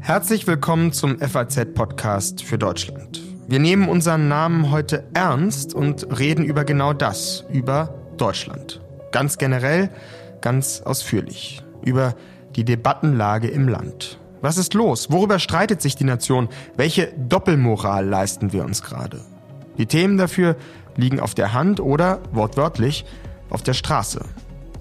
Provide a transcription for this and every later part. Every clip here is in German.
Herzlich willkommen zum FAZ-Podcast für Deutschland. Wir nehmen unseren Namen heute ernst und reden über genau das, über Deutschland. Ganz generell, ganz ausführlich. Über die Debattenlage im Land. Was ist los? Worüber streitet sich die Nation? Welche Doppelmoral leisten wir uns gerade? Die Themen dafür liegen auf der Hand oder, wortwörtlich, auf der Straße.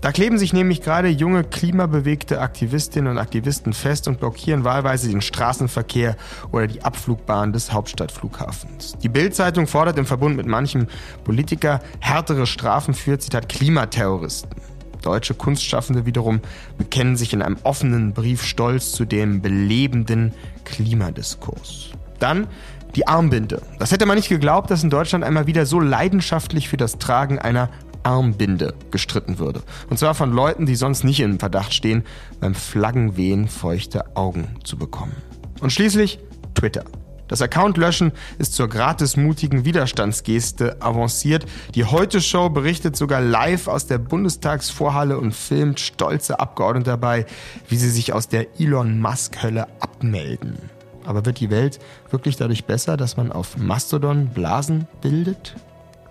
Da kleben sich nämlich gerade junge klimabewegte Aktivistinnen und Aktivisten fest und blockieren wahlweise den Straßenverkehr oder die Abflugbahn des Hauptstadtflughafens. Die Bild-Zeitung fordert im Verbund mit manchem Politiker härtere Strafen für, Zitat, Klimaterroristen. Deutsche Kunstschaffende wiederum bekennen sich in einem offenen Brief stolz zu dem belebenden Klimadiskurs. Dann die Armbinde. Das hätte man nicht geglaubt, dass in Deutschland einmal wieder so leidenschaftlich für das Tragen einer Armbinde gestritten würde. Und zwar von Leuten, die sonst nicht im Verdacht stehen, beim Flaggenwehen feuchte Augen zu bekommen. Und schließlich Twitter. Das Account löschen ist zur gratismutigen Widerstandsgeste avanciert. Die Heute-Show berichtet sogar live aus der Bundestagsvorhalle und filmt stolze Abgeordnete dabei, wie sie sich aus der Elon Musk-Hölle abmelden. Aber wird die Welt wirklich dadurch besser, dass man auf Mastodon Blasen bildet?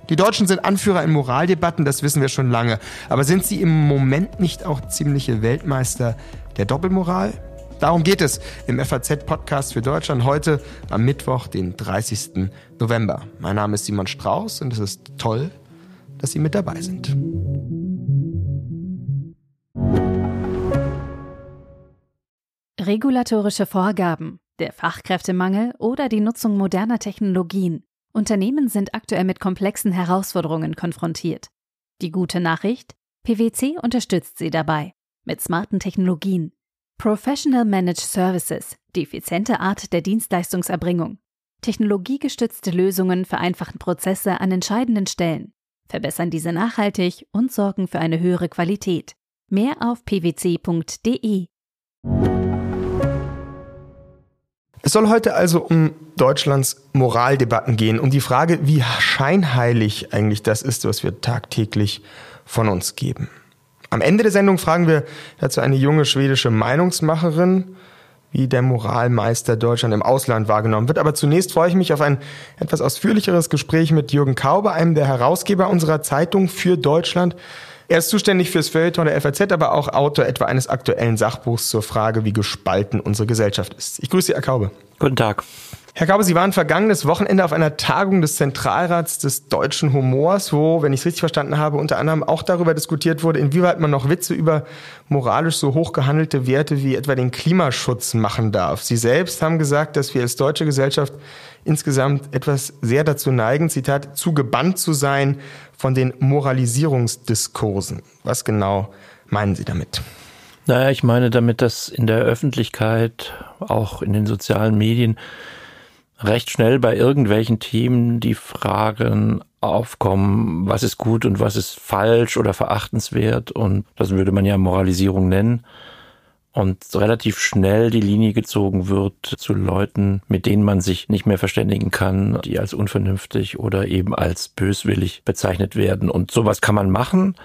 Die Deutschen sind Anführer in Moraldebatten, das wissen wir schon lange. Aber sind sie im Moment nicht auch ziemliche Weltmeister der Doppelmoral? Darum geht es im FAZ-Podcast für Deutschland heute am Mittwoch, den 30. November. Mein Name ist Simon Strauß und es ist toll, dass Sie mit dabei sind. Regulatorische Vorgaben, der Fachkräftemangel oder die Nutzung moderner Technologien. Unternehmen sind aktuell mit komplexen Herausforderungen konfrontiert. Die gute Nachricht? PwC unterstützt sie dabei mit smarten Technologien. Professional Managed Services, die effiziente Art der Dienstleistungserbringung. Technologiegestützte Lösungen vereinfachen Prozesse an entscheidenden Stellen, verbessern diese nachhaltig und sorgen für eine höhere Qualität. Mehr auf pwc.de. Es soll heute also um Deutschlands Moraldebatten gehen, um die Frage, wie scheinheilig eigentlich das ist, was wir tagtäglich von uns geben. Am Ende der Sendung fragen wir dazu eine junge schwedische Meinungsmacherin, wie der Moralmeister Deutschland im Ausland wahrgenommen wird. Aber zunächst freue ich mich auf ein etwas ausführlicheres Gespräch mit Jürgen Kaube, einem der Herausgeber unserer Zeitung für Deutschland. Er ist zuständig fürs Feuilleton der FAZ, aber auch Autor etwa eines aktuellen Sachbuchs zur Frage, wie gespalten unsere Gesellschaft ist. Ich grüße Sie, Herr Kaube. Guten Tag. Herr Kaube, Sie waren vergangenes Wochenende auf einer Tagung des Zentralrats des deutschen Humors, wo, wenn ich es richtig verstanden habe, unter anderem auch darüber diskutiert wurde, inwieweit man noch Witze über moralisch so hoch gehandelte Werte wie etwa den Klimaschutz machen darf. Sie selbst haben gesagt, dass wir als deutsche Gesellschaft insgesamt etwas sehr dazu neigen, Zitat, zu gebannt zu sein von den Moralisierungsdiskursen. Was genau meinen Sie damit? Naja, ich meine damit, dass in der Öffentlichkeit, auch in den sozialen Medien, recht schnell bei irgendwelchen Themen die Fragen aufkommen, was ist gut und was ist falsch oder verachtenswert und das würde man ja Moralisierung nennen und relativ schnell die Linie gezogen wird zu Leuten, mit denen man sich nicht mehr verständigen kann, die als unvernünftig oder eben als böswillig bezeichnet werden. Und sowas kann man machen,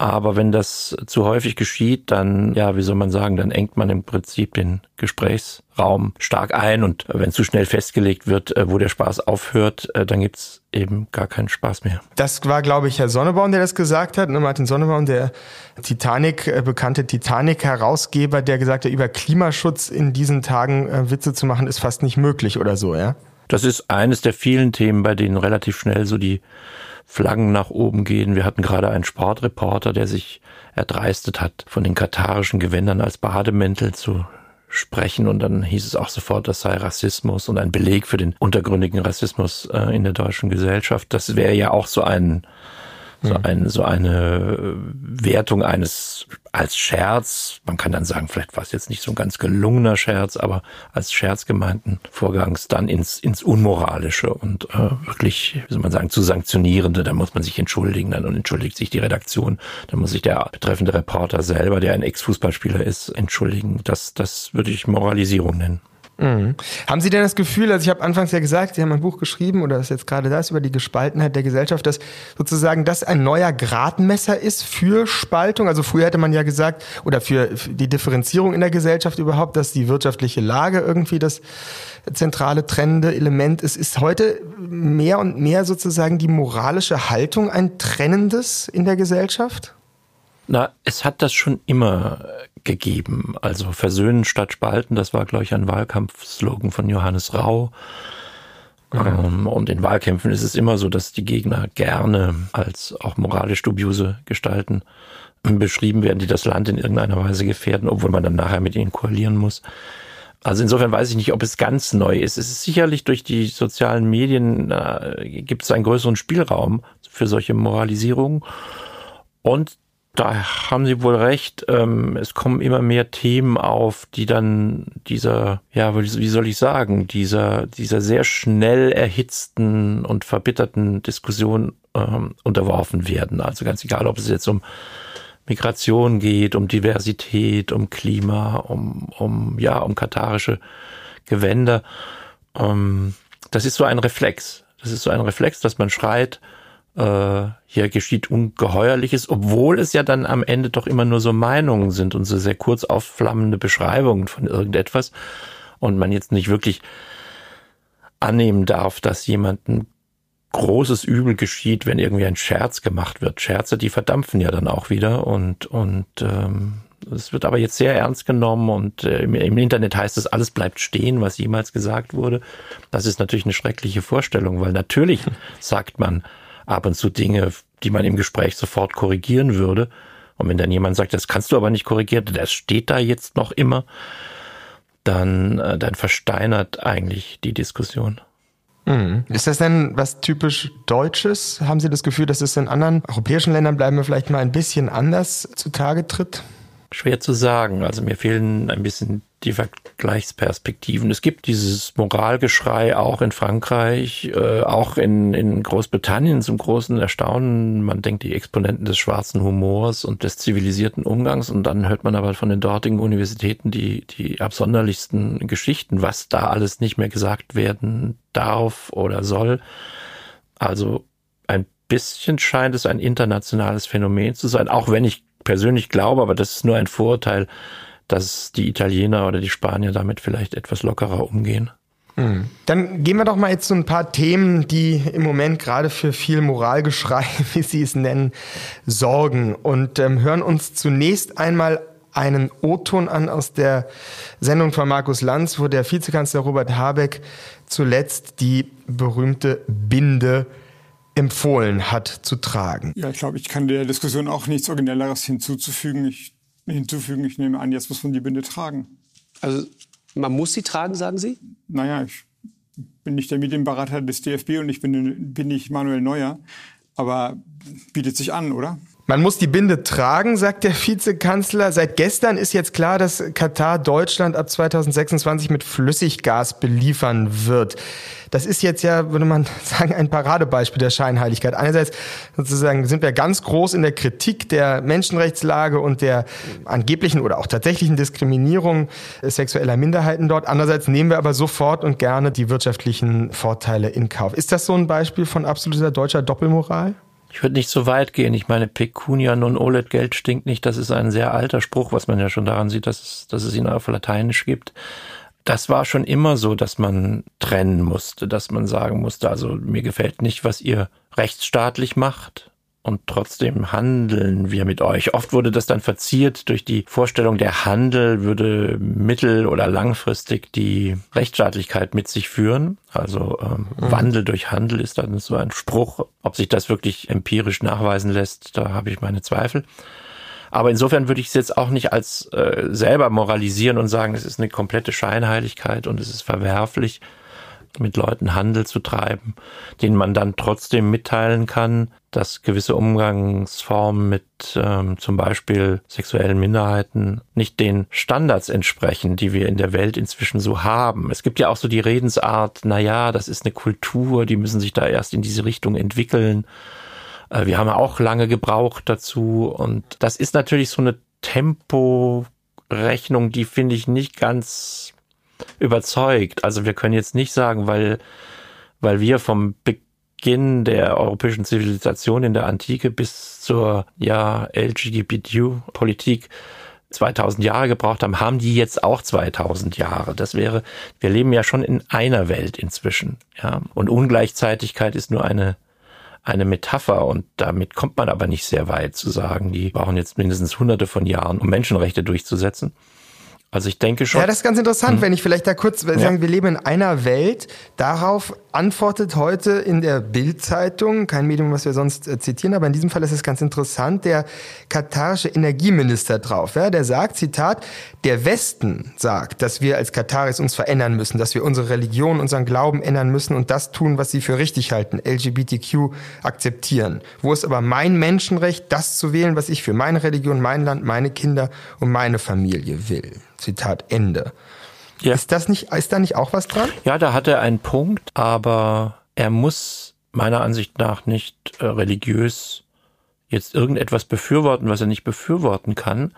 aber wenn das zu häufig geschieht, dann, ja, wie soll man sagen, dann engt man im Prinzip den Gesprächsraum stark ein und wenn zu schnell festgelegt wird, äh, wo der Spaß aufhört, äh, dann gibt's eben gar keinen Spaß mehr. Das war, glaube ich, Herr Sonnebaum, der das gesagt hat. Ne, Martin Sonnebaum, der Titanic, äh, bekannte Titanic-Herausgeber, der gesagt hat, über Klimaschutz in diesen Tagen Witze zu machen, ist fast nicht möglich oder so, ja? Das ist eines der vielen Themen, bei denen relativ schnell so die Flaggen nach oben gehen. Wir hatten gerade einen Sportreporter, der sich erdreistet hat, von den katarischen Gewändern als Bademäntel zu sprechen und dann hieß es auch sofort, das sei Rassismus und ein Beleg für den untergründigen Rassismus äh, in der deutschen Gesellschaft. Das wäre ja auch so ein so, mhm. ein, so eine Wertung eines als Scherz, man kann dann sagen, vielleicht war es jetzt nicht so ein ganz gelungener Scherz, aber als Scherz gemeinten Vorgangs dann ins, ins Unmoralische und äh, wirklich, wie soll man sagen, zu sanktionierende, da muss man sich entschuldigen, dann und entschuldigt sich die Redaktion, dann muss sich der betreffende Reporter selber, der ein Ex-Fußballspieler ist, entschuldigen. Das, das würde ich Moralisierung nennen. Mhm. Haben Sie denn das Gefühl, also ich habe anfangs ja gesagt, Sie haben ein Buch geschrieben oder ist jetzt gerade das über die Gespaltenheit der Gesellschaft, dass sozusagen das ein neuer Gradmesser ist für Spaltung? Also früher hätte man ja gesagt, oder für die Differenzierung in der Gesellschaft überhaupt, dass die wirtschaftliche Lage irgendwie das zentrale trennende Element ist. Ist heute mehr und mehr sozusagen die moralische Haltung ein trennendes in der Gesellschaft? Na, es hat das schon immer gegeben. Also Versöhnen statt Spalten, das war, glaube ich, ein Wahlkampfslogan von Johannes Rau. Okay. Ähm, und in Wahlkämpfen ist es immer so, dass die Gegner gerne als auch moralisch dubiose Gestalten beschrieben werden, die das Land in irgendeiner Weise gefährden, obwohl man dann nachher mit ihnen koalieren muss. Also insofern weiß ich nicht, ob es ganz neu ist. Es ist sicherlich durch die sozialen Medien äh, gibt es einen größeren Spielraum für solche Moralisierungen. Und da haben Sie wohl recht. Ähm, es kommen immer mehr Themen auf, die dann dieser, ja, wie soll ich sagen, dieser, dieser sehr schnell erhitzten und verbitterten Diskussion ähm, unterworfen werden. Also ganz egal, ob es jetzt um Migration geht, um Diversität, um Klima, um, um, ja, um katarische Gewänder. Ähm, das ist so ein Reflex. Das ist so ein Reflex, dass man schreit, äh, hier geschieht Ungeheuerliches, obwohl es ja dann am Ende doch immer nur so Meinungen sind und so sehr kurz aufflammende Beschreibungen von irgendetwas und man jetzt nicht wirklich annehmen darf, dass jemand ein großes Übel geschieht, wenn irgendwie ein Scherz gemacht wird. Scherze, die verdampfen ja dann auch wieder und und ähm, es wird aber jetzt sehr ernst genommen und äh, im, im, Internet heißt es, alles bleibt stehen, was jemals gesagt wurde. Das ist natürlich eine schreckliche Vorstellung, weil natürlich sagt man, ab und zu Dinge, die man im Gespräch sofort korrigieren würde. Und wenn dann jemand sagt, das kannst du aber nicht korrigieren, das steht da jetzt noch immer, dann, äh, dann versteinert eigentlich die Diskussion. Mhm. Ist das denn was typisch Deutsches? Haben Sie das Gefühl, dass es in anderen europäischen Ländern bleiben wir vielleicht mal ein bisschen anders zutage tritt? Schwer zu sagen. Also mir fehlen ein bisschen die Vergleichsperspektiven. Es gibt dieses Moralgeschrei auch in Frankreich, äh, auch in, in Großbritannien zum großen Erstaunen. Man denkt die Exponenten des schwarzen Humors und des zivilisierten Umgangs und dann hört man aber von den dortigen Universitäten die, die absonderlichsten Geschichten, was da alles nicht mehr gesagt werden darf oder soll. Also ein bisschen scheint es ein internationales Phänomen zu sein, auch wenn ich persönlich glaube, aber das ist nur ein Vorurteil, dass die Italiener oder die Spanier damit vielleicht etwas lockerer umgehen. Hm. Dann gehen wir doch mal jetzt zu ein paar Themen, die im Moment gerade für viel Moralgeschrei, wie Sie es nennen, sorgen und ähm, hören uns zunächst einmal einen O-Ton an aus der Sendung von Markus Lanz, wo der Vizekanzler Robert Habeck zuletzt die berühmte Binde empfohlen hat zu tragen. Ja, ich glaube, ich kann der Diskussion auch nichts Originelleres hinzuzufügen. Ich hinzufügen. Ich nehme an, jetzt muss man die Binde tragen. Also man muss sie tragen, sagen Sie? Naja, ich bin nicht der Medienberater des DFB und ich bin, bin nicht Manuel Neuer. Aber bietet sich an, oder? Man muss die Binde tragen, sagt der Vizekanzler. Seit gestern ist jetzt klar, dass Katar Deutschland ab 2026 mit Flüssiggas beliefern wird. Das ist jetzt ja, würde man sagen, ein Paradebeispiel der Scheinheiligkeit. Einerseits sozusagen sind wir ganz groß in der Kritik der Menschenrechtslage und der angeblichen oder auch tatsächlichen Diskriminierung sexueller Minderheiten dort. Andererseits nehmen wir aber sofort und gerne die wirtschaftlichen Vorteile in Kauf. Ist das so ein Beispiel von absoluter deutscher Doppelmoral? Ich würde nicht so weit gehen. Ich meine, Pecunia non olet, Geld stinkt nicht. Das ist ein sehr alter Spruch, was man ja schon daran sieht, dass es, dass es ihn auf Lateinisch gibt. Das war schon immer so, dass man trennen musste, dass man sagen musste, also mir gefällt nicht, was ihr rechtsstaatlich macht und trotzdem handeln wir mit euch. Oft wurde das dann verziert durch die Vorstellung, der Handel würde mittel- oder langfristig die Rechtsstaatlichkeit mit sich führen. Also ähm, mhm. Wandel durch Handel ist dann so ein Spruch. Ob sich das wirklich empirisch nachweisen lässt, da habe ich meine Zweifel. Aber insofern würde ich es jetzt auch nicht als äh, selber moralisieren und sagen, es ist eine komplette Scheinheiligkeit und es ist verwerflich, mit Leuten Handel zu treiben, denen man dann trotzdem mitteilen kann, dass gewisse Umgangsformen mit ähm, zum Beispiel sexuellen Minderheiten nicht den Standards entsprechen, die wir in der Welt inzwischen so haben. Es gibt ja auch so die Redensart, na ja, das ist eine Kultur, die müssen sich da erst in diese Richtung entwickeln. Äh, wir haben auch lange gebraucht dazu und das ist natürlich so eine Temporechnung, die finde ich nicht ganz überzeugt. Also wir können jetzt nicht sagen, weil, weil wir vom Beginn der europäischen Zivilisation in der Antike bis zur ja, LGBTQ-Politik 2000 Jahre gebraucht haben, haben die jetzt auch 2000 Jahre. Das wäre, wir leben ja schon in einer Welt inzwischen, ja. Und Ungleichzeitigkeit ist nur eine, eine Metapher und damit kommt man aber nicht sehr weit zu sagen, die brauchen jetzt mindestens hunderte von Jahren, um Menschenrechte durchzusetzen. Also ich denke schon. Ja, das ist ganz interessant, hm. wenn ich vielleicht da kurz sagen, wir leben in einer Welt. Darauf antwortet heute in der Bild-Zeitung, kein Medium, was wir sonst äh, zitieren, aber in diesem Fall ist es ganz interessant, der katarische Energieminister drauf. Ja, der sagt, Zitat, der Westen sagt, dass wir als Kataris uns verändern müssen, dass wir unsere Religion, unseren Glauben ändern müssen und das tun, was sie für richtig halten, LGBTQ akzeptieren. Wo ist aber mein Menschenrecht, das zu wählen, was ich für meine Religion, mein Land, meine Kinder und meine Familie will? Zitat Ende. Ja. Ist das nicht, ist da nicht auch was dran? Ja, da hat er einen Punkt, aber er muss meiner Ansicht nach nicht äh, religiös jetzt irgendetwas befürworten, was er nicht befürworten kann.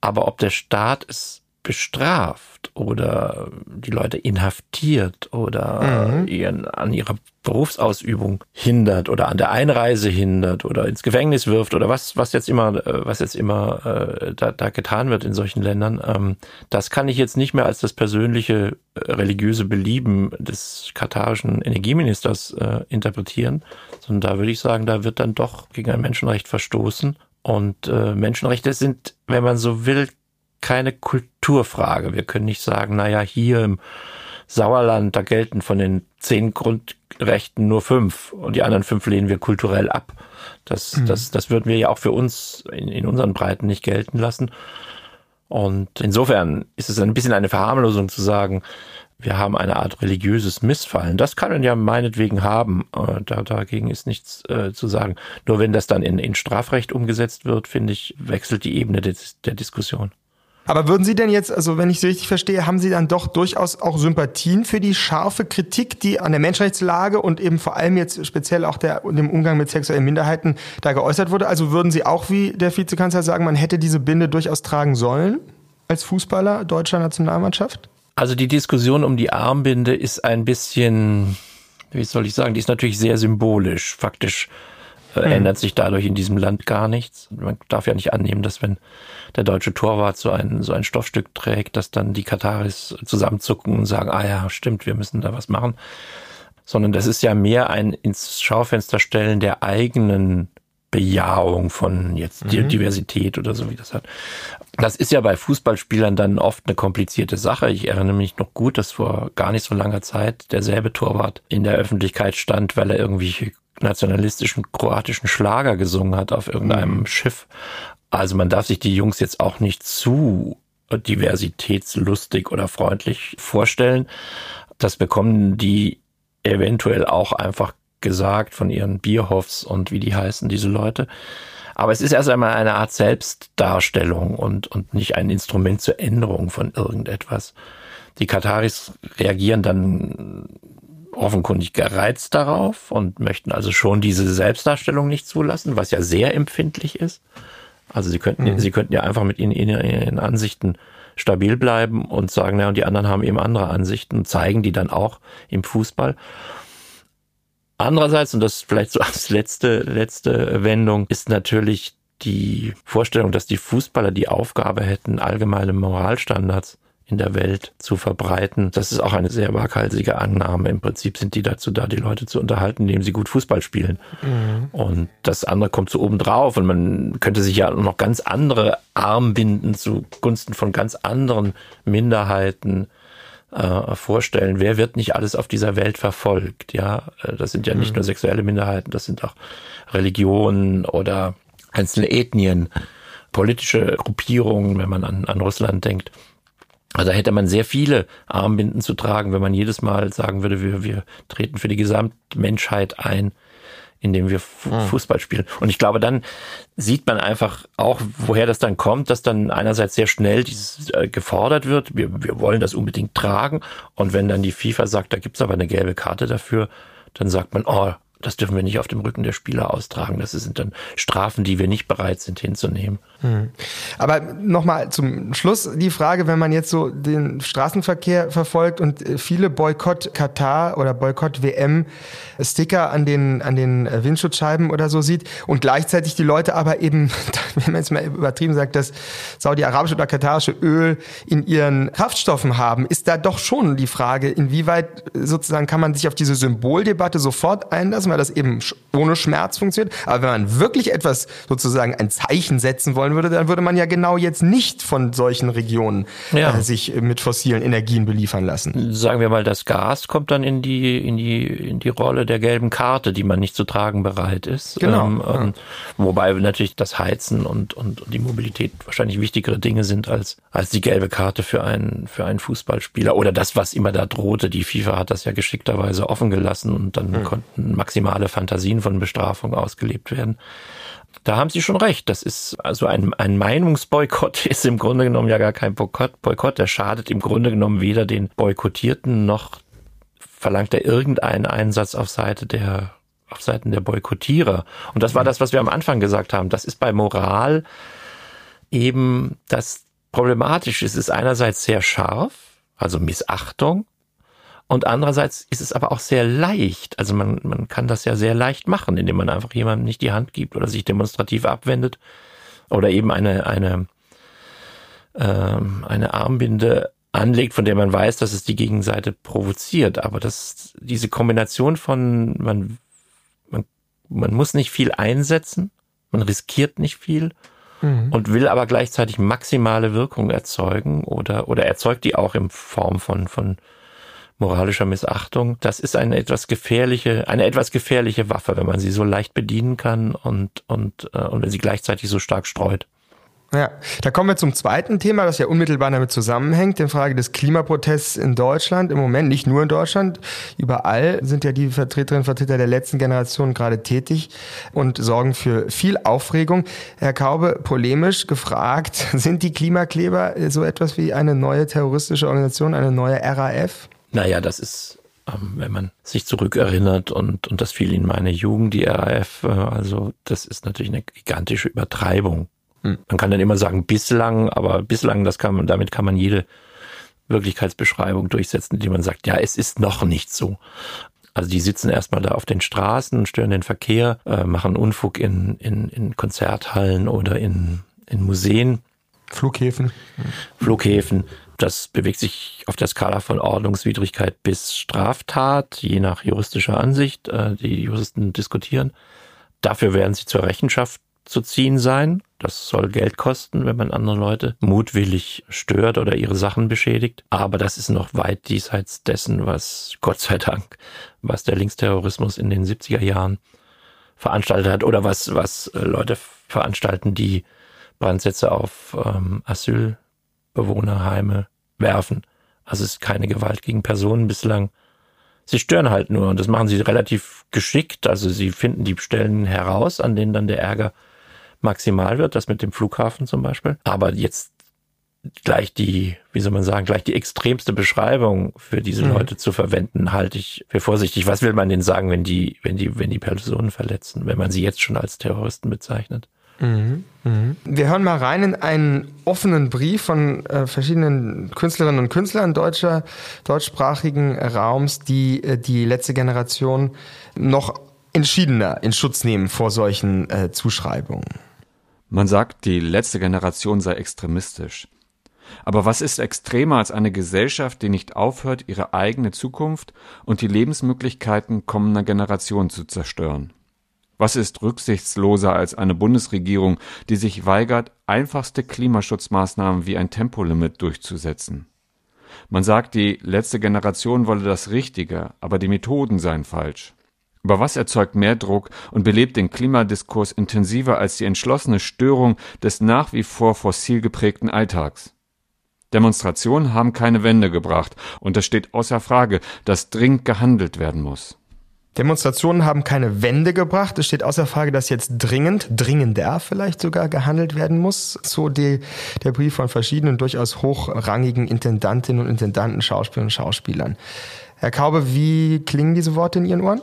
Aber ob der Staat es bestraft oder die Leute inhaftiert oder mhm. ihren, an ihrer Berufsausübung hindert oder an der Einreise hindert oder ins Gefängnis wirft oder was, was jetzt immer, äh, was jetzt immer äh, da, da getan wird in solchen Ländern, ähm, das kann ich jetzt nicht mehr als das persönliche äh, religiöse Belieben des katarischen Energieministers äh, interpretieren, sondern da würde ich sagen, da wird dann doch gegen ein Menschenrecht verstoßen. Und äh, Menschenrechte sind, wenn man so will, keine Kulturfrage. Wir können nicht sagen, naja, hier im Sauerland, da gelten von den zehn Grundrechten nur fünf und die anderen fünf lehnen wir kulturell ab. Das, mhm. das, das würden wir ja auch für uns in, in unseren Breiten nicht gelten lassen. Und insofern ist es ein bisschen eine Verharmlosung zu sagen, wir haben eine Art religiöses Missfallen. Das kann man ja meinetwegen haben. Äh, da, dagegen ist nichts äh, zu sagen. Nur wenn das dann in, in Strafrecht umgesetzt wird, finde ich, wechselt die Ebene des, der Diskussion. Aber würden Sie denn jetzt, also wenn ich Sie richtig verstehe, haben Sie dann doch durchaus auch Sympathien für die scharfe Kritik, die an der Menschenrechtslage und eben vor allem jetzt speziell auch der, dem Umgang mit sexuellen Minderheiten da geäußert wurde? Also würden Sie auch wie der Vizekanzler sagen, man hätte diese Binde durchaus tragen sollen als Fußballer deutscher Nationalmannschaft? Also die Diskussion um die Armbinde ist ein bisschen, wie soll ich sagen, die ist natürlich sehr symbolisch. Faktisch äh, ändert sich dadurch in diesem Land gar nichts. Man darf ja nicht annehmen, dass wenn der deutsche Torwart so ein, so ein Stoffstück trägt, dass dann die Kataris zusammenzucken und sagen, ah ja, stimmt, wir müssen da was machen. Sondern das ist ja mehr ein ins Schaufenster stellen der eigenen Bejahung von jetzt mhm. Diversität oder so, wie das hat. Das ist ja bei Fußballspielern dann oft eine komplizierte Sache. Ich erinnere mich noch gut, dass vor gar nicht so langer Zeit derselbe Torwart in der Öffentlichkeit stand, weil er irgendwie nationalistischen kroatischen Schlager gesungen hat auf irgendeinem mhm. Schiff. Also man darf sich die Jungs jetzt auch nicht zu diversitätslustig oder freundlich vorstellen. Das bekommen die eventuell auch einfach gesagt von ihren Bierhoffs und wie die heißen, diese Leute. Aber es ist erst einmal eine Art Selbstdarstellung und, und nicht ein Instrument zur Änderung von irgendetwas. Die Kataris reagieren dann offenkundig gereizt darauf und möchten also schon diese Selbstdarstellung nicht zulassen, was ja sehr empfindlich ist. Also sie könnten, mhm. sie könnten ja einfach mit ihren, ihren Ansichten stabil bleiben und sagen, ja, und die anderen haben eben andere Ansichten und zeigen die dann auch im Fußball. Andererseits, und das vielleicht so als letzte, letzte Wendung, ist natürlich die Vorstellung, dass die Fußballer die Aufgabe hätten, allgemeine Moralstandards in der Welt zu verbreiten. Das ist auch eine sehr waghalsige Annahme. Im Prinzip sind die dazu da, die Leute zu unterhalten, indem sie gut Fußball spielen. Mhm. Und das andere kommt so oben drauf. Und man könnte sich ja noch ganz andere Armbinden zugunsten von ganz anderen Minderheiten äh, vorstellen. Wer wird nicht alles auf dieser Welt verfolgt? Ja, äh, das sind ja nicht mhm. nur sexuelle Minderheiten, das sind auch Religionen oder einzelne Ethnien, politische Gruppierungen, wenn man an, an Russland denkt. Also hätte man sehr viele Armbinden zu tragen, wenn man jedes Mal sagen würde, wir, wir treten für die Gesamtmenschheit ein, indem wir hm. Fußball spielen. Und ich glaube, dann sieht man einfach auch, woher das dann kommt, dass dann einerseits sehr schnell dieses äh, gefordert wird, wir, wir wollen das unbedingt tragen. Und wenn dann die FIFA sagt, da gibt's aber eine gelbe Karte dafür, dann sagt man, oh, das dürfen wir nicht auf dem Rücken der Spieler austragen. Das sind dann Strafen, die wir nicht bereit sind hinzunehmen. Hm. Aber nochmal zum Schluss die Frage, wenn man jetzt so den Straßenverkehr verfolgt und viele Boykott Katar oder Boykott WM Sticker an den, an den Windschutzscheiben oder so sieht und gleichzeitig die Leute aber eben, wenn man jetzt mal übertrieben sagt, das saudi-arabische oder katarische Öl in ihren Kraftstoffen haben, ist da doch schon die Frage, inwieweit sozusagen kann man sich auf diese Symboldebatte sofort einlassen, weil das eben ohne Schmerz funktioniert. Aber wenn man wirklich etwas sozusagen ein Zeichen setzen wollen würde, dann würde man ja genau jetzt nicht von solchen Regionen ja. äh, sich mit fossilen Energien beliefern lassen. Sagen wir mal, das Gas kommt dann in die, in die, in die Rolle der gelben Karte, die man nicht zu tragen bereit ist. Genau. Ähm, ja. Wobei natürlich das Heizen und, und, die Mobilität wahrscheinlich wichtigere Dinge sind als, als die gelbe Karte für einen, für einen Fußballspieler oder das, was immer da drohte. Die FIFA hat das ja geschickterweise offen gelassen und dann mhm. konnten maximale Fantasien von Bestrafung ausgelebt werden. Da haben Sie schon recht. Das ist also ein, ein Meinungsboykott ist im Grunde genommen ja gar kein Boykott. Boykott, der schadet im Grunde genommen weder den Boykottierten noch verlangt er irgendeinen Einsatz auf Seite der auf Seiten der Boykottierer. Und das war das, was wir am Anfang gesagt haben. Das ist bei Moral eben das Problematische. Es ist einerseits sehr scharf, also Missachtung, und andererseits ist es aber auch sehr leicht. Also man, man kann das ja sehr leicht machen, indem man einfach jemandem nicht die Hand gibt oder sich demonstrativ abwendet oder eben eine, eine, ähm, eine Armbinde anlegt, von der man weiß, dass es die Gegenseite provoziert. Aber das, diese Kombination von, man, man, man muss nicht viel einsetzen, man riskiert nicht viel mhm. und will aber gleichzeitig maximale Wirkung erzeugen oder, oder erzeugt die auch in Form von, von moralischer Missachtung. Das ist eine etwas gefährliche, eine etwas gefährliche Waffe, wenn man sie so leicht bedienen kann und, und, äh, und wenn sie gleichzeitig so stark streut. Ja, da kommen wir zum zweiten Thema, das ja unmittelbar damit zusammenhängt, der Frage des Klimaprotests in Deutschland. Im Moment nicht nur in Deutschland, überall sind ja die Vertreterinnen und Vertreter der letzten Generation gerade tätig und sorgen für viel Aufregung. Herr Kaube, polemisch gefragt, sind die Klimakleber so etwas wie eine neue terroristische Organisation, eine neue RAF? Naja, das ist, ähm, wenn man sich zurückerinnert und, und das fiel in meine Jugend, die RAF, äh, also das ist natürlich eine gigantische Übertreibung. Hm. Man kann dann immer sagen, bislang, aber bislang, das kann man, damit kann man jede Wirklichkeitsbeschreibung durchsetzen, die man sagt, ja, es ist noch nicht so. Also die sitzen erstmal da auf den Straßen, stören den Verkehr, äh, machen Unfug in, in, in Konzerthallen oder in, in Museen. Flughäfen. Flughäfen. Das bewegt sich auf der Skala von Ordnungswidrigkeit bis Straftat, je nach juristischer Ansicht. Äh, die Juristen diskutieren. Dafür werden sie zur Rechenschaft zu ziehen sein. Das soll Geld kosten, wenn man andere Leute mutwillig stört oder ihre Sachen beschädigt. Aber das ist noch weit diesseits dessen, was Gott sei Dank, was der Linksterrorismus in den 70er Jahren veranstaltet hat oder was, was äh, Leute veranstalten, die Brandsätze auf ähm, Asyl Bewohnerheime werfen. Also es ist keine Gewalt gegen Personen bislang. Sie stören halt nur und das machen sie relativ geschickt. Also sie finden die Stellen heraus, an denen dann der Ärger maximal wird, das mit dem Flughafen zum Beispiel. Aber jetzt gleich die, wie soll man sagen, gleich die extremste Beschreibung für diese mhm. Leute zu verwenden, halte ich für vorsichtig. Was will man denn sagen, wenn die, wenn die, wenn die Personen verletzen, wenn man sie jetzt schon als Terroristen bezeichnet? Mhm. Mhm. Wir hören mal rein in einen offenen Brief von äh, verschiedenen Künstlerinnen und Künstlern deutscher, deutschsprachigen Raums, die äh, die letzte Generation noch entschiedener in Schutz nehmen vor solchen äh, Zuschreibungen. Man sagt, die letzte Generation sei extremistisch. Aber was ist extremer als eine Gesellschaft, die nicht aufhört, ihre eigene Zukunft und die Lebensmöglichkeiten kommender Generationen zu zerstören? Was ist rücksichtsloser als eine Bundesregierung, die sich weigert, einfachste Klimaschutzmaßnahmen wie ein Tempolimit durchzusetzen? Man sagt, die letzte Generation wolle das Richtige, aber die Methoden seien falsch. Aber was erzeugt mehr Druck und belebt den Klimadiskurs intensiver als die entschlossene Störung des nach wie vor fossil geprägten Alltags? Demonstrationen haben keine Wende gebracht, und es steht außer Frage, dass dringend gehandelt werden muss. Demonstrationen haben keine Wende gebracht. Es steht außer Frage, dass jetzt dringend, dringender vielleicht sogar gehandelt werden muss. So die, der Brief von verschiedenen durchaus hochrangigen Intendantinnen und Intendanten, Schauspielerinnen und Schauspielern. Herr Kaube, wie klingen diese Worte in Ihren Ohren?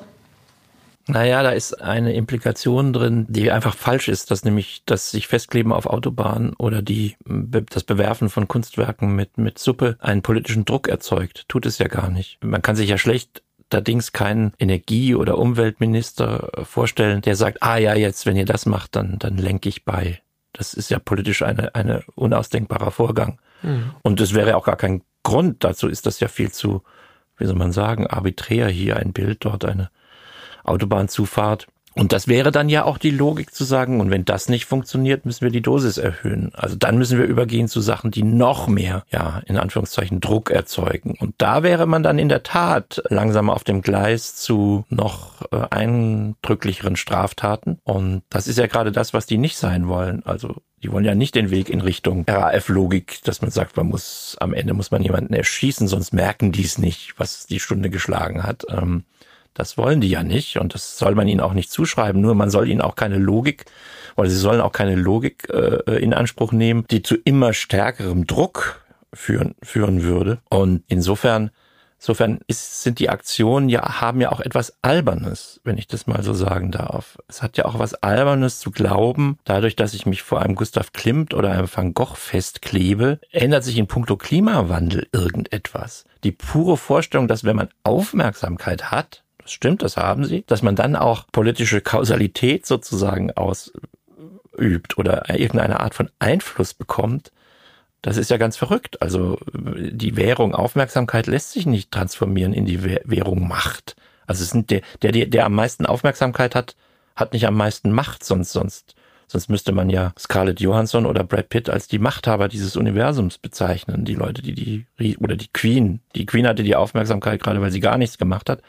Naja, da ist eine Implikation drin, die einfach falsch ist, dass nämlich das sich festkleben auf Autobahnen oder die, das Bewerfen von Kunstwerken mit, mit Suppe einen politischen Druck erzeugt. Tut es ja gar nicht. Man kann sich ja schlecht allerdings keinen Energie- oder Umweltminister vorstellen, der sagt, ah ja, jetzt, wenn ihr das macht, dann, dann lenke ich bei. Das ist ja politisch eine, eine unausdenkbarer Vorgang. Mhm. Und es wäre auch gar kein Grund. Dazu ist das ja viel zu, wie soll man sagen, arbiträr hier ein Bild, dort eine Autobahnzufahrt. Und das wäre dann ja auch die Logik zu sagen, und wenn das nicht funktioniert, müssen wir die Dosis erhöhen. Also dann müssen wir übergehen zu Sachen, die noch mehr, ja, in Anführungszeichen Druck erzeugen. Und da wäre man dann in der Tat langsam auf dem Gleis zu noch äh, eindrücklicheren Straftaten. Und das ist ja gerade das, was die nicht sein wollen. Also die wollen ja nicht den Weg in Richtung RAF-Logik, dass man sagt, man muss, am Ende muss man jemanden erschießen, sonst merken die es nicht, was die Stunde geschlagen hat. Ähm, das wollen die ja nicht und das soll man ihnen auch nicht zuschreiben. Nur man soll ihnen auch keine Logik, oder sie sollen auch keine Logik äh, in Anspruch nehmen, die zu immer stärkerem Druck führen, führen würde. Und insofern, insofern ist, sind die Aktionen ja, haben ja auch etwas Albernes, wenn ich das mal so sagen darf. Es hat ja auch was Albernes zu glauben, dadurch, dass ich mich vor einem Gustav Klimt oder einem Van Gogh festklebe, ändert sich in puncto Klimawandel irgendetwas. Die pure Vorstellung, dass wenn man Aufmerksamkeit hat, das stimmt, das haben sie, dass man dann auch politische Kausalität sozusagen ausübt oder irgendeine Art von Einfluss bekommt, das ist ja ganz verrückt. Also die Währung Aufmerksamkeit lässt sich nicht transformieren in die Währung Macht. Also es sind der, der, der am meisten Aufmerksamkeit hat, hat nicht am meisten Macht, sonst, sonst Sonst müsste man ja Scarlett Johansson oder Brad Pitt als die Machthaber dieses Universums bezeichnen. Die Leute, die die, oder die Queen. Die Queen hatte die Aufmerksamkeit gerade, weil sie gar nichts gemacht hat.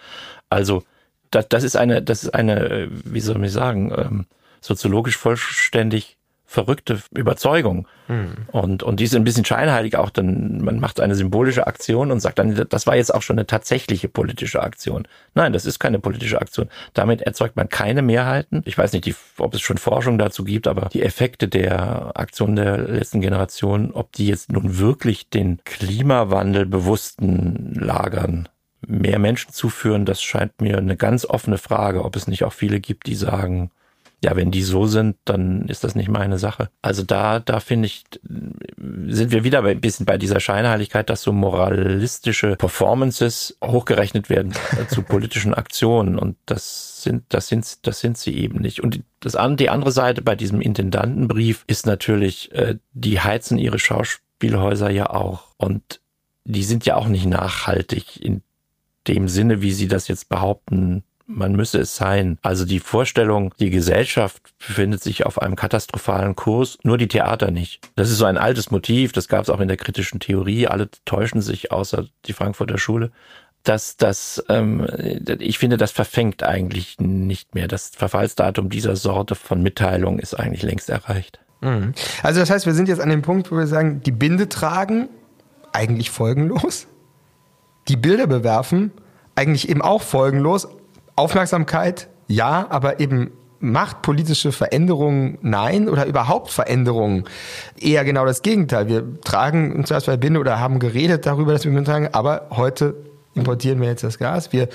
Also, das, das ist eine, das ist eine, äh, wie soll ich sagen, ähm, soziologisch vollständig verrückte Überzeugung. Mhm. Und, und die ist ein bisschen scheinheilig auch, dann man macht eine symbolische Aktion und sagt dann, das war jetzt auch schon eine tatsächliche politische Aktion. Nein, das ist keine politische Aktion. Damit erzeugt man keine Mehrheiten. Ich weiß nicht, die, ob es schon Forschung dazu gibt, aber die Effekte der Aktion der letzten Generation, ob die jetzt nun wirklich den Klimawandel bewussten Lagern mehr Menschen zuführen, das scheint mir eine ganz offene Frage, ob es nicht auch viele gibt, die sagen, ja, wenn die so sind, dann ist das nicht meine Sache. Also da, da finde ich, sind wir wieder ein bisschen bei dieser Scheinheiligkeit, dass so moralistische Performances hochgerechnet werden zu politischen Aktionen und das sind, das sind, das sind sie eben nicht. Und das, die andere Seite bei diesem Intendantenbrief ist natürlich, äh, die heizen ihre Schauspielhäuser ja auch und die sind ja auch nicht nachhaltig in dem Sinne, wie sie das jetzt behaupten man müsse es sein. Also die Vorstellung, die Gesellschaft befindet sich auf einem katastrophalen Kurs, nur die Theater nicht. Das ist so ein altes Motiv, das gab es auch in der kritischen Theorie. Alle täuschen sich, außer die Frankfurter Schule. Das, das, ähm, ich finde, das verfängt eigentlich nicht mehr. Das Verfallsdatum dieser Sorte von Mitteilung ist eigentlich längst erreicht. Mhm. Also das heißt, wir sind jetzt an dem Punkt, wo wir sagen, die Binde tragen, eigentlich folgenlos. Die Bilder bewerfen, eigentlich eben auch folgenlos, Aufmerksamkeit, ja, aber eben machtpolitische Veränderungen nein oder überhaupt Veränderungen eher genau das Gegenteil. Wir tragen uns als bei Binde oder haben geredet darüber, dass wir tragen, aber heute importieren wir jetzt das Gas. Wir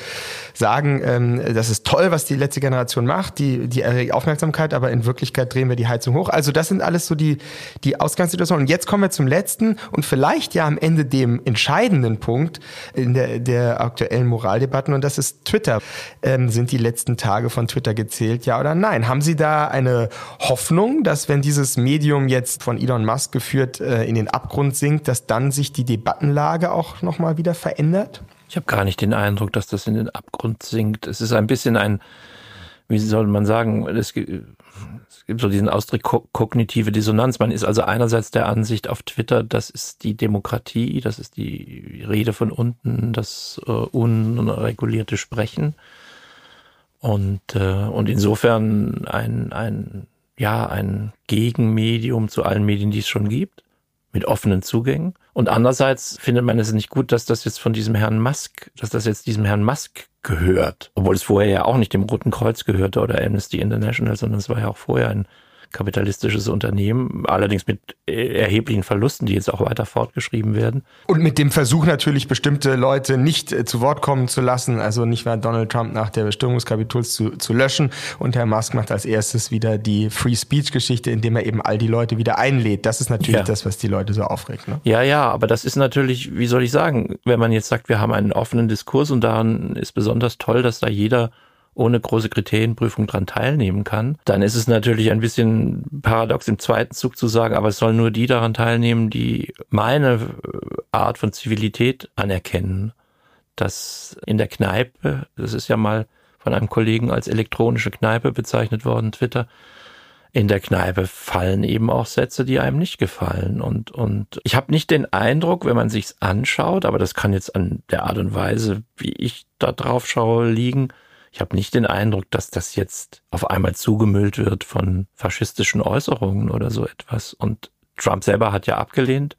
sagen, ähm, das ist toll, was die letzte Generation macht, die, die Aufmerksamkeit, aber in Wirklichkeit drehen wir die Heizung hoch. Also das sind alles so die, die Ausgangssituationen. Und jetzt kommen wir zum letzten und vielleicht ja am Ende dem entscheidenden Punkt in der, der aktuellen Moraldebatten und das ist Twitter. Ähm, sind die letzten Tage von Twitter gezählt, ja oder nein? Haben Sie da eine Hoffnung, dass wenn dieses Medium jetzt von Elon Musk geführt äh, in den Abgrund sinkt, dass dann sich die Debattenlage auch nochmal wieder verändert? Ich habe gar nicht den Eindruck, dass das in den Abgrund sinkt. Es ist ein bisschen ein, wie soll man sagen, es gibt, es gibt so diesen Ausdruck kognitive Dissonanz. Man ist also einerseits der Ansicht auf Twitter, das ist die Demokratie, das ist die Rede von unten, das äh, unregulierte Sprechen. Und, äh, und insofern ein, ein, ja, ein Gegenmedium zu allen Medien, die es schon gibt mit offenen Zugängen. Und andererseits findet man es nicht gut, dass das jetzt von diesem Herrn Musk, dass das jetzt diesem Herrn Musk gehört. Obwohl es vorher ja auch nicht dem Roten Kreuz gehörte oder Amnesty International, sondern es war ja auch vorher ein kapitalistisches Unternehmen, allerdings mit erheblichen Verlusten, die jetzt auch weiter fortgeschrieben werden. Und mit dem Versuch natürlich bestimmte Leute nicht äh, zu Wort kommen zu lassen, also nicht mehr Donald Trump nach der Bestürmung des Kapitols zu, zu löschen. Und Herr Musk macht als erstes wieder die Free Speech Geschichte, indem er eben all die Leute wieder einlädt. Das ist natürlich ja. das, was die Leute so aufregt. Ne? Ja, ja, aber das ist natürlich, wie soll ich sagen, wenn man jetzt sagt, wir haben einen offenen Diskurs und daran ist besonders toll, dass da jeder ohne große Kriterienprüfung dran teilnehmen kann, dann ist es natürlich ein bisschen paradox im zweiten Zug zu sagen, aber es sollen nur die daran teilnehmen, die meine Art von Zivilität anerkennen. Dass in der Kneipe, das ist ja mal von einem Kollegen als elektronische Kneipe bezeichnet worden, Twitter, in der Kneipe fallen eben auch Sätze, die einem nicht gefallen. Und, und ich habe nicht den Eindruck, wenn man sich's anschaut, aber das kann jetzt an der Art und Weise, wie ich da drauf schaue, liegen, ich habe nicht den Eindruck, dass das jetzt auf einmal zugemüllt wird von faschistischen Äußerungen oder so etwas. Und Trump selber hat ja abgelehnt,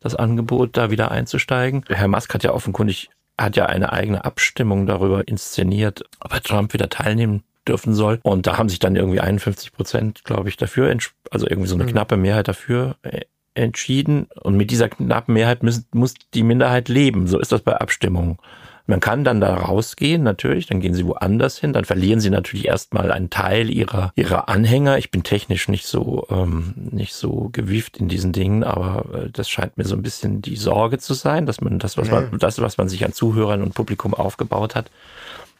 das Angebot, da wieder einzusteigen. Herr Musk hat ja offenkundig, hat ja eine eigene Abstimmung darüber inszeniert, ob er Trump wieder teilnehmen dürfen soll. Und da haben sich dann irgendwie 51 Prozent, glaube ich, dafür, also irgendwie so eine mhm. knappe Mehrheit dafür äh, entschieden. Und mit dieser knappen Mehrheit muss, muss die Minderheit leben. So ist das bei Abstimmungen. Man kann dann da rausgehen, natürlich, dann gehen sie woanders hin, dann verlieren sie natürlich erstmal einen Teil ihrer, ihrer Anhänger. Ich bin technisch nicht so, ähm, nicht so gewieft in diesen Dingen, aber äh, das scheint mir so ein bisschen die Sorge zu sein, dass man das, was man, das, was man sich an Zuhörern und Publikum aufgebaut hat,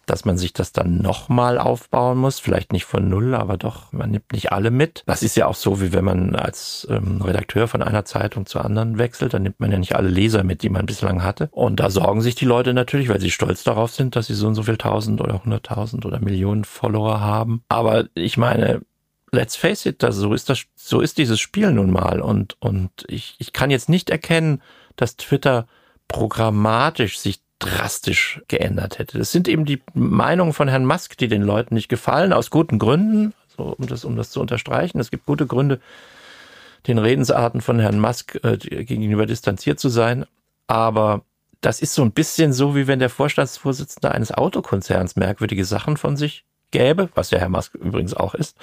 dass man sich das dann nochmal aufbauen muss. Vielleicht nicht von null, aber doch, man nimmt nicht alle mit. Das ist ja auch so, wie wenn man als ähm, Redakteur von einer Zeitung zur anderen wechselt, dann nimmt man ja nicht alle Leser mit, die man bislang hatte. Und da sorgen sich die Leute natürlich, weil sie stolz darauf sind, dass sie so und so viel tausend oder hunderttausend oder Millionen Follower haben. Aber ich meine, let's face it, das, so ist das, so ist dieses Spiel nun mal. Und, und ich, ich kann jetzt nicht erkennen, dass Twitter programmatisch sich drastisch geändert hätte. Das sind eben die Meinungen von Herrn Musk, die den Leuten nicht gefallen, aus guten Gründen, so, um, das, um das zu unterstreichen. Es gibt gute Gründe, den Redensarten von Herrn Musk äh, gegenüber distanziert zu sein. Aber das ist so ein bisschen so, wie wenn der Vorstandsvorsitzende eines Autokonzerns merkwürdige Sachen von sich gäbe, was ja Herr Musk übrigens auch ist.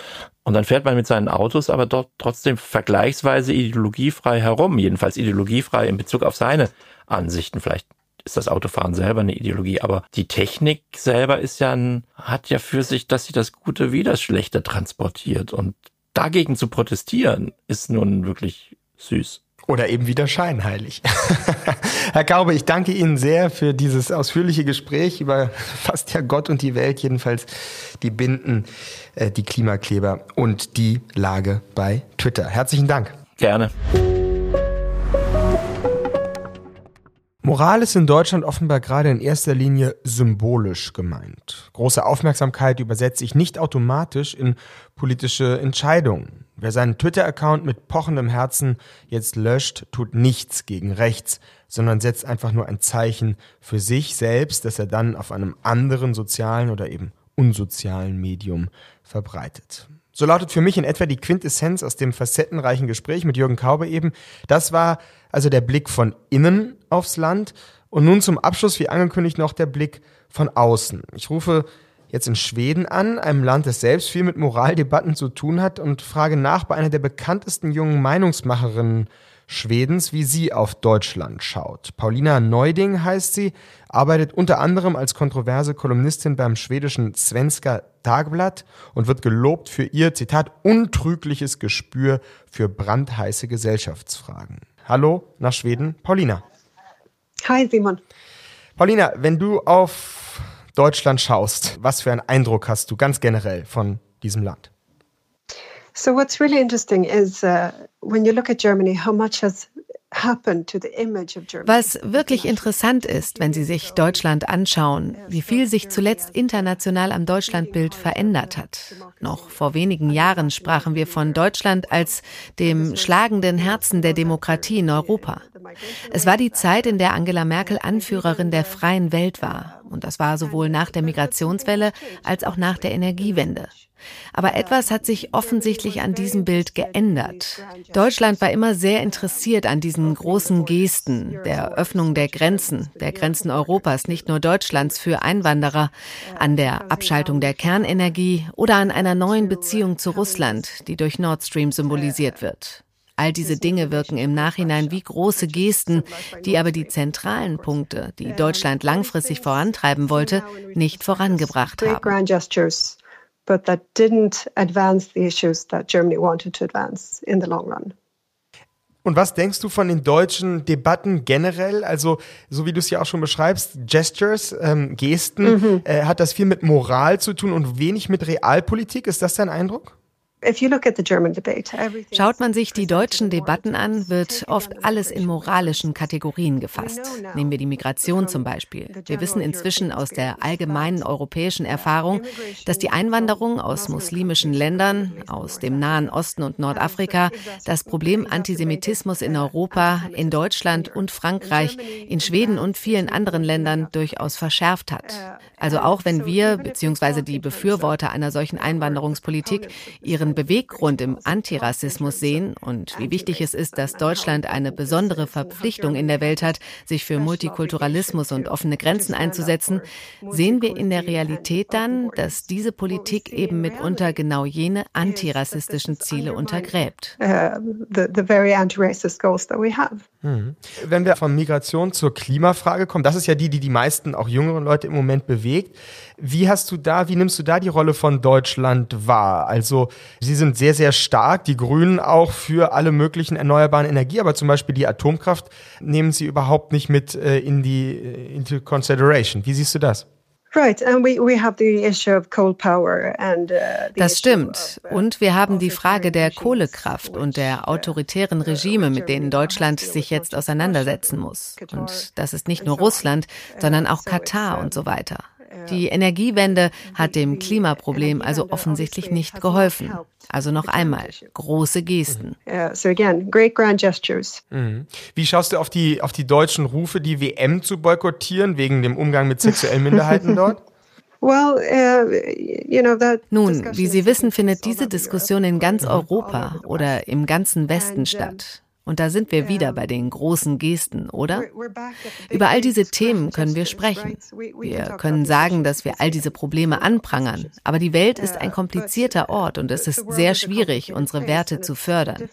Und dann fährt man mit seinen Autos aber dort trotzdem vergleichsweise ideologiefrei herum, jedenfalls ideologiefrei in Bezug auf seine Ansichten. Vielleicht ist das Autofahren selber eine Ideologie, aber die Technik selber ist ja ein, hat ja für sich, dass sie das Gute wie das Schlechte transportiert und dagegen zu protestieren ist nun wirklich süß. Oder eben wieder scheinheilig. Herr Kaube, ich danke Ihnen sehr für dieses ausführliche Gespräch über fast ja Gott und die Welt, jedenfalls die Binden, äh, die Klimakleber und die Lage bei Twitter. Herzlichen Dank. Gerne. Moral ist in Deutschland offenbar gerade in erster Linie symbolisch gemeint. Große Aufmerksamkeit übersetzt sich nicht automatisch in politische Entscheidungen. Wer seinen Twitter-Account mit pochendem Herzen jetzt löscht, tut nichts gegen rechts, sondern setzt einfach nur ein Zeichen für sich selbst, das er dann auf einem anderen sozialen oder eben unsozialen Medium verbreitet. So lautet für mich in etwa die Quintessenz aus dem facettenreichen Gespräch mit Jürgen Kaube eben. Das war also der Blick von innen aufs Land und nun zum Abschluss, wie angekündigt, noch der Blick von außen. Ich rufe jetzt in Schweden an, einem Land, das selbst viel mit Moraldebatten zu tun hat und frage nach bei einer der bekanntesten jungen Meinungsmacherinnen Schwedens, wie sie auf Deutschland schaut. Paulina Neuding heißt sie, arbeitet unter anderem als kontroverse Kolumnistin beim schwedischen Svenska Tagblatt und wird gelobt für ihr, Zitat, untrügliches Gespür für brandheiße Gesellschaftsfragen. Hallo nach Schweden, Paulina. Hi Simon. Paulina, wenn du auf Deutschland schaust, was für einen Eindruck hast du ganz generell von diesem Land? So what's really interesting is uh, was wirklich interessant ist, wenn Sie sich Deutschland anschauen, wie viel sich zuletzt international am Deutschlandbild verändert hat. Noch vor wenigen Jahren sprachen wir von Deutschland als dem schlagenden Herzen der Demokratie in Europa. Es war die Zeit, in der Angela Merkel Anführerin der freien Welt war. Und das war sowohl nach der Migrationswelle als auch nach der Energiewende. Aber etwas hat sich offensichtlich an diesem Bild geändert. Deutschland war immer sehr interessiert an diesen großen Gesten, der Öffnung der Grenzen, der Grenzen Europas, nicht nur Deutschlands für Einwanderer, an der Abschaltung der Kernenergie oder an einer neuen Beziehung zu Russland, die durch Nord Stream symbolisiert wird. All diese Dinge wirken im Nachhinein wie große Gesten, die aber die zentralen Punkte, die Deutschland langfristig vorantreiben wollte, nicht vorangebracht haben but that didn't advance the issues that Germany wanted to advance in the long run. Und was denkst du von den deutschen Debatten generell? Also, so wie du es ja auch schon beschreibst, Gestures, ähm, Gesten, mhm. äh, hat das viel mit Moral zu tun und wenig mit Realpolitik? Ist das dein Eindruck? Schaut man sich die deutschen Debatten an, wird oft alles in moralischen Kategorien gefasst. Nehmen wir die Migration zum Beispiel. Wir wissen inzwischen aus der allgemeinen europäischen Erfahrung, dass die Einwanderung aus muslimischen Ländern, aus dem Nahen Osten und Nordafrika, das Problem Antisemitismus in Europa, in Deutschland und Frankreich, in Schweden und vielen anderen Ländern durchaus verschärft hat. Also auch wenn wir bzw. die Befürworter einer solchen Einwanderungspolitik ihren ihren Beweggrund im Antirassismus sehen und wie wichtig es ist, dass Deutschland eine besondere Verpflichtung in der Welt hat, sich für Multikulturalismus und offene Grenzen einzusetzen, sehen wir in der Realität dann, dass diese Politik eben mitunter genau jene antirassistischen Ziele untergräbt. Uh, mhm. Wenn wir von Migration zur Klimafrage kommen, das ist ja die, die die meisten, auch jüngeren Leute im Moment bewegt. Wie hast du da, wie nimmst du da die Rolle von Deutschland wahr? Also Sie sind sehr, sehr stark, die Grünen auch für alle möglichen erneuerbaren Energie, aber zum Beispiel die Atomkraft nehmen Sie überhaupt nicht mit äh, in die äh, into consideration. Wie siehst du das? Uh, das stimmt. Uh, und wir haben die Frage der Kohlekraft und der uh, autoritären Regime, mit denen Deutschland sich jetzt auseinandersetzen muss. Und das ist nicht nur Russland, sondern auch Katar und so weiter. Die Energiewende hat dem Klimaproblem also offensichtlich nicht geholfen. Also noch einmal, große Gesten. Mhm. Wie schaust du auf die, auf die deutschen Rufe, die WM zu boykottieren, wegen dem Umgang mit sexuellen Minderheiten dort? Uh, Nun, wie Sie wissen, findet diese Diskussion in ganz Europa oder im ganzen Westen statt. Und da sind wir wieder bei den großen Gesten, oder? Über all diese Themen können wir sprechen. Wir können sagen, dass wir all diese Probleme anprangern. Aber die Welt ist ein komplizierter Ort und es ist sehr schwierig, unsere Werte zu fördern.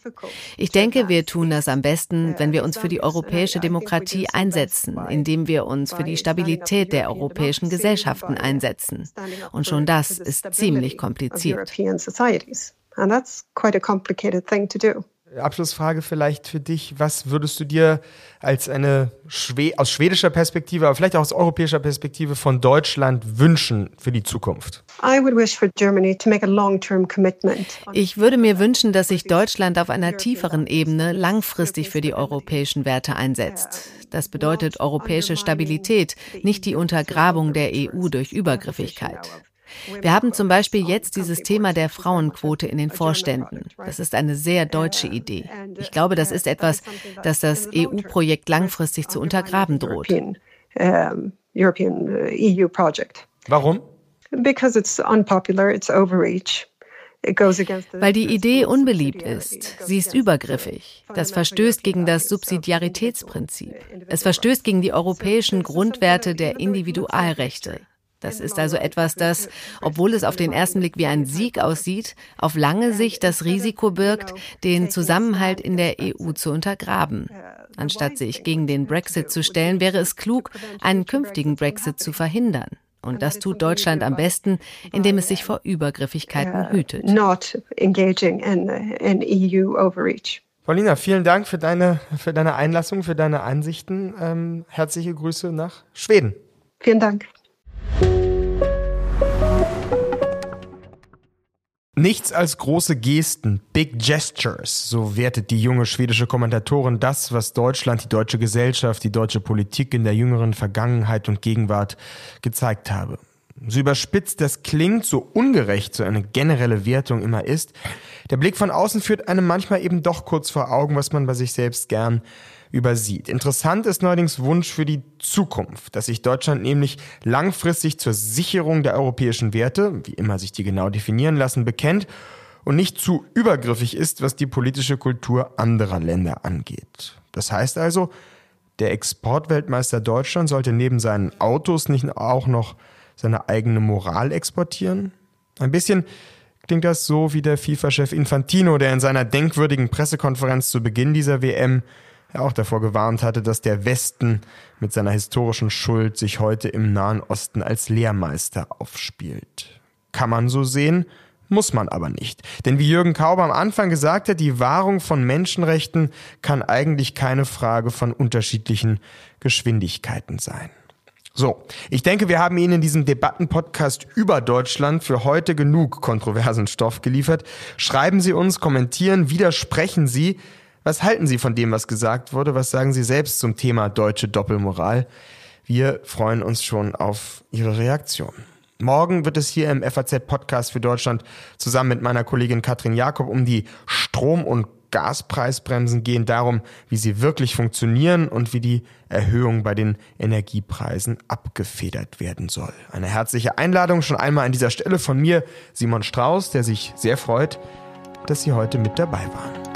Ich denke, wir tun das am besten, wenn wir uns für die europäische Demokratie einsetzen, indem wir uns für die Stabilität der europäischen Gesellschaften einsetzen. Und schon das ist ziemlich kompliziert. And that's quite a complicated thing to do. Abschlussfrage vielleicht für dich. Was würdest du dir als eine Schwe aus schwedischer Perspektive, aber vielleicht auch aus europäischer Perspektive von Deutschland wünschen für die Zukunft? Ich würde mir wünschen, dass sich Deutschland auf einer tieferen Ebene langfristig für die europäischen Werte einsetzt. Das bedeutet europäische Stabilität, nicht die Untergrabung der EU durch Übergriffigkeit. Wir haben zum Beispiel jetzt dieses Thema der Frauenquote in den Vorständen. Das ist eine sehr deutsche Idee. Ich glaube, das ist etwas, das das EU-Projekt langfristig zu untergraben droht. Uh, e Warum? Because it's unpopular, it's overreach. Weil die Idee unbeliebt ist. Sie ist übergriffig. Das verstößt gegen das Subsidiaritätsprinzip. Es verstößt gegen die europäischen Grundwerte der Individualrechte. Das ist also etwas, das, obwohl es auf den ersten Blick wie ein Sieg aussieht, auf lange Sicht das Risiko birgt, den Zusammenhalt in der EU zu untergraben. Anstatt sich gegen den Brexit zu stellen, wäre es klug, einen künftigen Brexit zu verhindern. Und das tut Deutschland am besten, indem es sich vor Übergriffigkeiten hütet. E Paulina, vielen Dank für deine, für deine Einlassung, für deine Ansichten. Ähm, herzliche Grüße nach Schweden. Vielen Dank. Nichts als große Gesten, Big Gestures, so wertet die junge schwedische Kommentatorin das, was Deutschland, die deutsche Gesellschaft, die deutsche Politik in der jüngeren Vergangenheit und Gegenwart gezeigt habe. So überspitzt das klingt, so ungerecht so eine generelle Wertung immer ist, der Blick von außen führt einem manchmal eben doch kurz vor Augen, was man bei sich selbst gern übersieht. Interessant ist neuerdings Wunsch für die Zukunft, dass sich Deutschland nämlich langfristig zur Sicherung der europäischen Werte, wie immer sich die genau definieren lassen, bekennt und nicht zu übergriffig ist, was die politische Kultur anderer Länder angeht. Das heißt also, der Exportweltmeister Deutschland sollte neben seinen Autos nicht auch noch seine eigene Moral exportieren? Ein bisschen klingt das so wie der FIFA-Chef Infantino, der in seiner denkwürdigen Pressekonferenz zu Beginn dieser WM auch davor gewarnt hatte, dass der Westen mit seiner historischen Schuld sich heute im Nahen Osten als Lehrmeister aufspielt. Kann man so sehen, muss man aber nicht. Denn wie Jürgen Kauber am Anfang gesagt hat, die Wahrung von Menschenrechten kann eigentlich keine Frage von unterschiedlichen Geschwindigkeiten sein. So, ich denke, wir haben Ihnen in diesem Debattenpodcast über Deutschland für heute genug kontroversen Stoff geliefert. Schreiben Sie uns, kommentieren, widersprechen Sie. Was halten Sie von dem, was gesagt wurde? Was sagen Sie selbst zum Thema deutsche Doppelmoral? Wir freuen uns schon auf Ihre Reaktion. Morgen wird es hier im FAZ-Podcast für Deutschland zusammen mit meiner Kollegin Katrin Jakob um die Strom- und Gaspreisbremsen gehen, darum, wie sie wirklich funktionieren und wie die Erhöhung bei den Energiepreisen abgefedert werden soll. Eine herzliche Einladung schon einmal an dieser Stelle von mir, Simon Strauß, der sich sehr freut, dass Sie heute mit dabei waren.